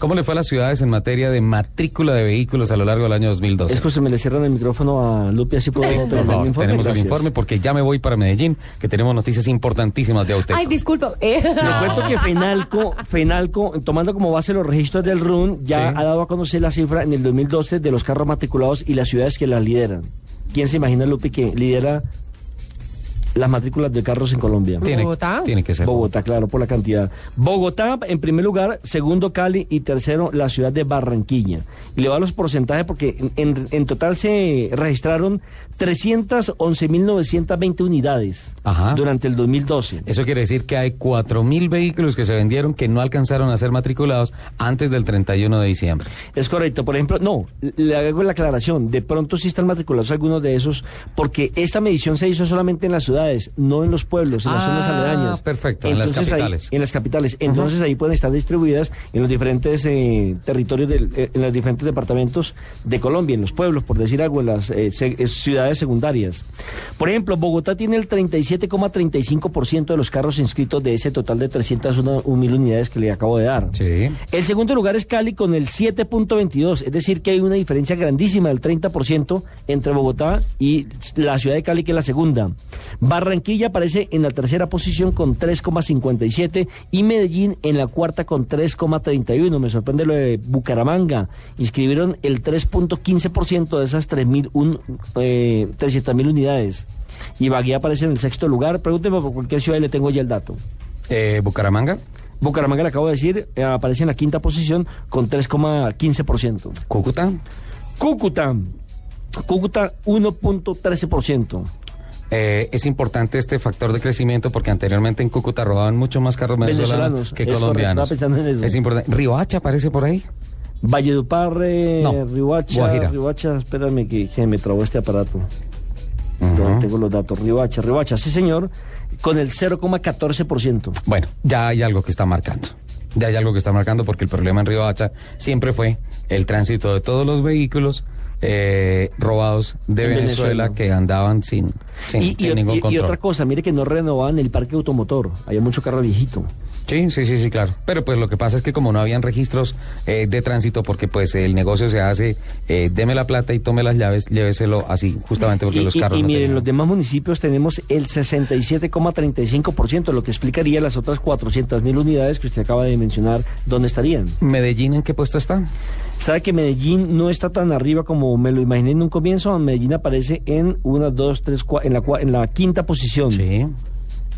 ¿Cómo le fue a las ciudades en materia de matrícula de vehículos a lo largo del año 2012? Es que se me le cierran el micrófono a Lupi, así puedo Sí, tener por el favor, informe. tenemos el informe porque ya me voy para Medellín, que tenemos noticias importantísimas de Auteco. Ay, disculpa. eh. Le cuento que Fenalco, Fenalco, tomando como base los registros del RUN, ya Sí. ha dado a conocer la cifra en el 2012 de los carros matriculados y las ciudades que las lideran. ¿Quién se imagina, Lupi, que lidera las matrículas de carros en Colombia? Tiene, Bogotá. tiene que ser. Bogotá, claro, por la cantidad. Bogotá, en primer lugar, segundo Cali y tercero la ciudad de Barranquilla. Y le voy a los porcentajes porque en, en- en total se registraron 311.920 unidades Ajá. durante el 2012. Eso quiere decir que hay 4.000 vehículos que se vendieron que no alcanzaron a ser matriculados antes del 31 de diciembre. Es correcto. Por ejemplo, no, le hago la aclaración. De pronto sí están matriculados algunos de esos, porque esta medición se hizo solamente en las ciudades, no en los pueblos, en las Ah, zonas aledañas. perfecto, en las ahí- capitales. en las capitales. Entonces ahí pueden estar distribuidas en los diferentes eh, territorios, del- eh, en los diferentes departamentos de Colombia, en los pueblos, por decir algo, en las eh, se- ciudades secundarias. Por ejemplo, Bogotá tiene el 37,35% de los carros inscritos de ese total de 301 mil unidades que le acabo de dar. Sí. El segundo lugar es Cali con el 7.22, es decir, que hay una diferencia grandísima del 30% entre Bogotá y la ciudad de Cali, que es la segunda. Barranquilla aparece en la tercera posición con 3,57 y Medellín en la cuarta con 3,31. Me sorprende lo de Bucaramanga. Inscribieron el 3.15% de esas 3.000 un- eh, 300.000 unidades. Y Baguía aparece en el sexto lugar. Pregúnteme por cualquier ciudad y le tengo ya el dato. Eh, Bucaramanga, Bucaramanga, le acabo de decir, eh, aparece en la quinta posición con 3,15%. Cúcuta. Cúcuta, Cúcuta 1.13%. Eh, es importante este factor de crecimiento porque anteriormente en Cúcuta robaban mucho más carros venezolanos, Venezolanos, que correcto, colombianos. en eso. Es importante. Riohacha aparece por ahí. Valledupar, eh, No, Riohacha. Riohacha, espérame que, que me trabó este aparato. Donde Ujú. tengo los datos. Riohacha, Riohacha, sí señor, con el 0,14%. Bueno, ya hay algo que está marcando. Ya hay algo que está marcando porque el problema en Riohacha siempre fue el tránsito de todos los vehículos eh, robados de En Venezuela, Venezuela. que andaban sin, sin, y, sin y- ningún y- y control. otra cosa, mire que no renovaban el parque automotor. Había mucho carro viejito. Sí, sí, sí, sí, claro. Pero pues lo que pasa es que como no habían registros eh, de tránsito, porque pues el negocio se hace, eh, deme la plata y tome las llaves, lléveselo así, justamente porque Y, los y- carros y no miren, tenían. los demás municipios tenemos el 67,35%, lo que explicaría las otras 400 mil unidades que usted acaba de mencionar, ¿dónde estarían? ¿Medellín en qué puesto está? ¿Sabe que Medellín no está tan arriba como me lo imaginé en un comienzo? Medellín aparece en una, dos, tres, cua- en la, en la quinta posición, Sí,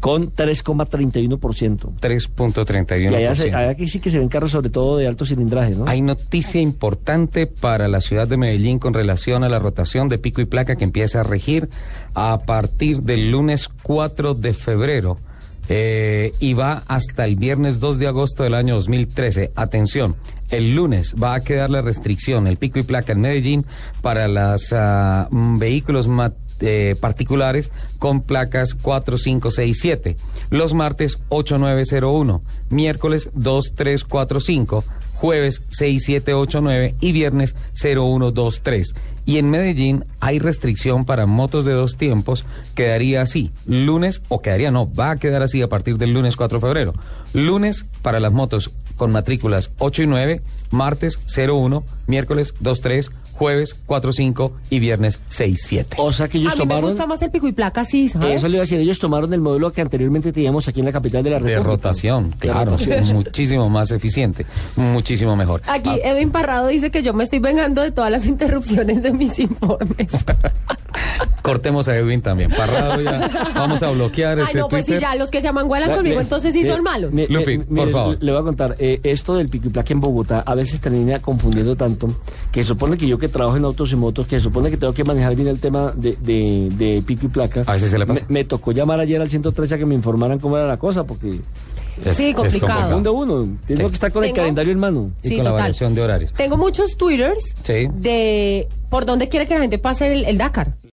con 3,31%. 3.31%. Y allá, se- allá que sí que se ven carros sobre todo de alto cilindraje, ¿no? Hay noticia importante para la ciudad de Medellín con relación a la rotación de pico y placa que empieza a regir a partir del lunes 4 de febrero eh, y va hasta el viernes 2 de agosto del año 2013. Atención, el lunes va a quedar la restricción, el pico y placa en Medellín para los vehículos ma- eh, particulares con placas 4, 5, 6, 7. Los martes 8, 9, 0, 1. Miércoles 2, 3, 4, 5. Jueves 6, 7, 8, 9. Y viernes 0, 1, 2, 3. Y en Medellín hay restricción para motos de dos tiempos. Quedaría así. Lunes, o quedaría no, va a quedar así a partir del lunes 4 de febrero. Lunes para las motos con matrículas 8 y 9. Martes 0, 1. Miércoles 2, 3. Jueves 4, 5. Y viernes 6, 7. O sea que ellos A mí me gusta más el pico y placa, sí, ¿sabes? Eso le iba a decir, ellos tomaron el modelo que anteriormente teníamos aquí en la capital de la De República. rotación, De claro, rotación. muchísimo más eficiente, muchísimo mejor. Aquí Ah, Edwin Parrado dice que yo me estoy vengando de todas las interrupciones de mis informes. cortemos a Edwin también. Parrado ya. Vamos a bloquear Ay, ese no, pues si ya los que se amangualan La- conmigo, me- entonces sí me- son malos. me- Lupi, me- por mire, favor. Le voy a contar, eh, esto del pico y placa en Bogotá a veces termina confundiendo tanto que se supone que yo que trabajo en autos y motos, que se supone que tengo que manejar bien el tema de, de, de pico y placa. A veces se le pasa. Me, me tocó llamar ayer al 113 a que me informaran cómo era la cosa, porque Es- Sí, es complicado. confunde uno. Tengo Sí. que estar con el Tengo- calendario en mano. Y Sí, con la total. variación de horarios. Tengo muchos twitters Sí. de por dónde quiere que la gente pase el, el Dakar.